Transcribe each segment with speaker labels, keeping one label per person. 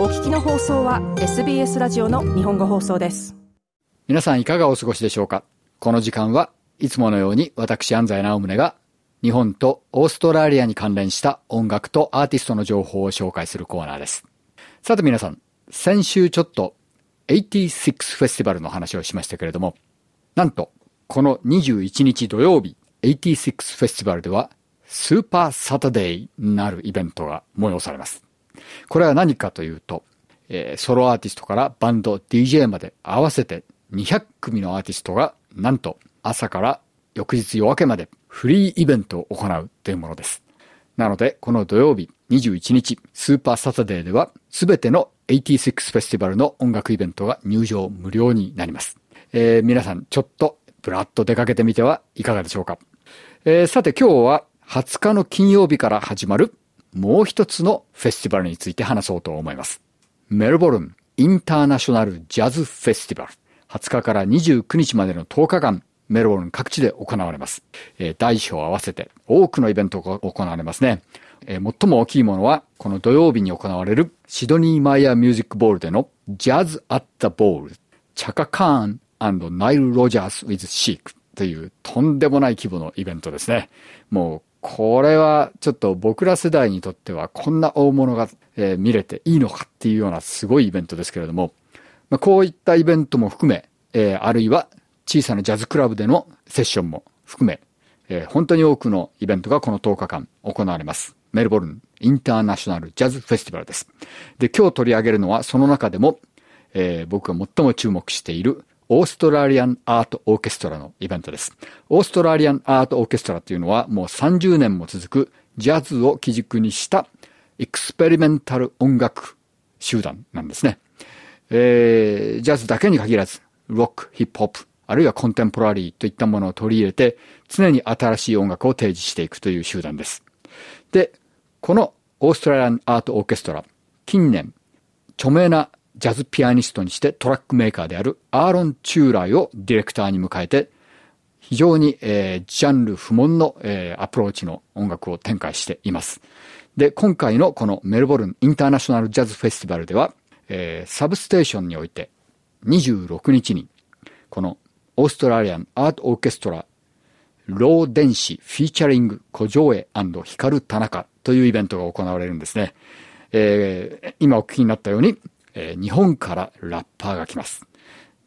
Speaker 1: お聞きの放送は SBS ラジオの日本語放送です。
Speaker 2: 皆さんいかがお過ごしでしょうか？この時間はいつものように私安西直宗が日本とオーストラリアに関連した音楽とアーティストの情報を紹介するコーナーです。さて皆さん先週ちょっと86フェスティバルの話をしましたけれどもなんとこの21日土曜日86フェスティバルではスーパーサタデーなるイベントが催されます。これは何かというと、えー、ソロアーティストからバンド、DJ まで合わせて200組のアーティストがなんと朝から翌日夜明けまでフリーイベントを行うというものです。なので、この土曜日21日、スーパーサタデーでは、すべての86フェスティバルの音楽イベントが入場無料になります。えー、皆さん、ちょっと、ぶらっと出かけてみてはいかがでしょうか。えー、さて今日は20日の金曜日から始まるもう一つのフェスティバルについて話そうと思います。メルボルンインターナショナルジャズフェスティバル。20日から29日までの10日間、メルボルン各地で行われます。えー、大小合わせて多くのイベントが行われますね。えー、最も大きいものは、この土曜日に行われるシドニーマイヤーミュージックボールでのジャズ・アッタ・ボール、チャカ・カーンナイル・ロジャース・ウィズ・シークというとんでもない規模のイベントですね。もうこれはちょっと僕ら世代にとってはこんな大物が、え、見れていいのかっていうようなすごいイベントですけれども、まあ、こういったイベントも含め、えー、あるいは小さなジャズクラブでのセッションも含め、えー、本当に多くのイベントがこの10日間行われます。メルボルンインターナショナルジャズフェスティバルです。で、今日取り上げるのはその中でも、えー、僕が最も注目しているオーストラリアンアートオーケストラのイベントです。オーストラリアンアートオーケストラというのはもう30年も続くジャズを基軸にしたエクスペリメンタル音楽集団なんですね。えー、ジャズだけに限らず、ロック、ヒップホップ、あるいはコンテンポラリーといったものを取り入れて、常に新しい音楽を提示していくという集団です。で、このオーストラリアンアートオーケストラ、近年、著名なジャズピアニストにしてトラックメーカーであるアーロン・チューライをディレクターに迎えて、非常に、えー、ジャンル不問の、えー、アプローチの音楽を展開しています。で、今回のこのメルボルンインターナショナルジャズフェスティバルでは、えー、サブステーションにおいて26日に、このオーストラリアンアートオーケストラロー電子フィーチャリング小城へ光田中というイベントが行われるんですね。えー、今お聞きになったように、えー、日本からラッパーが来ます。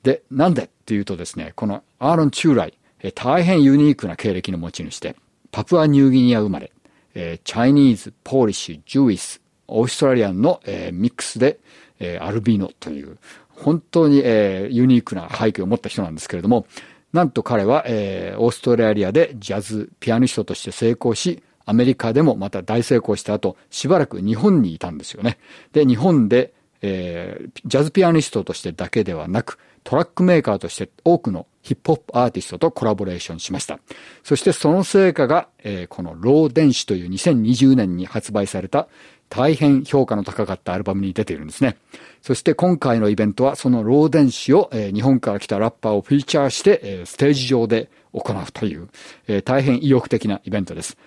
Speaker 2: で、なんでっていうとですね、このアーロン・チューライ、えー、大変ユニークな経歴の持ち主で、パプアニューギニア生まれ、えー、チャイニーズ、ポーリッシュ、ジュイス、オーストラリアンの、えー、ミックスで、えー、アルビーノという、本当に、えー、ユニークな背景を持った人なんですけれども、なんと彼は、えー、オーストラリアでジャズピアニストとして成功し、アメリカでもまた大成功した後、しばらく日本にいたんですよね。で、日本で、えー、ジャズピアニストとしてだけではなく、トラックメーカーとして多くのヒップホップアーティストとコラボレーションしました。そしてその成果が、えー、この Raw Denshi という2020年に発売された大変評価の高かったアルバムに出ているんですね。そして今回のイベントはその Raw Denshi を、えー、日本から来たラッパーをフィーチャーして、えー、ステージ上で行うという、えー、大変意欲的なイベントです。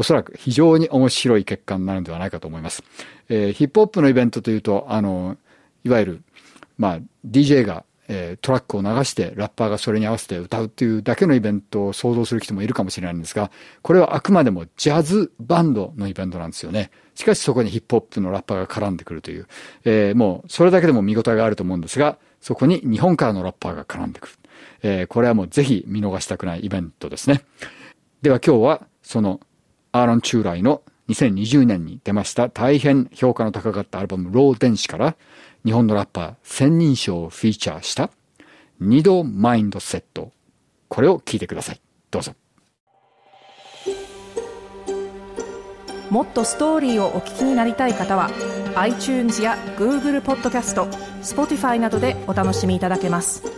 Speaker 2: おそらく非常に面白い結果になるんではないかと思います。えー、ヒップホップのイベントというと、あの、いわゆる、まあ、DJ が、えー、トラックを流してラッパーがそれに合わせて歌うっていうだけのイベントを想像する人もいるかもしれないんですが、これはあくまでもジャズバンドのイベントなんですよね。しかしそこにヒップホップのラッパーが絡んでくるという、えー、もうそれだけでも見応えがあると思うんですが、そこに日本からのラッパーが絡んでくる。えー、これはもうぜひ見逃したくないイベントですね。では今日はそのアーロン・チューライの2020年に出ました大変評価の高かったアルバムロー電子から日本のラッパー千人称をフィーチャーした二度マインドセット。これを聞いてください。どうぞ。
Speaker 1: もっとストーリーをお聞きになりたい方は iTunes や Google ポッドキャスト Spotify などでお楽しみいただけます。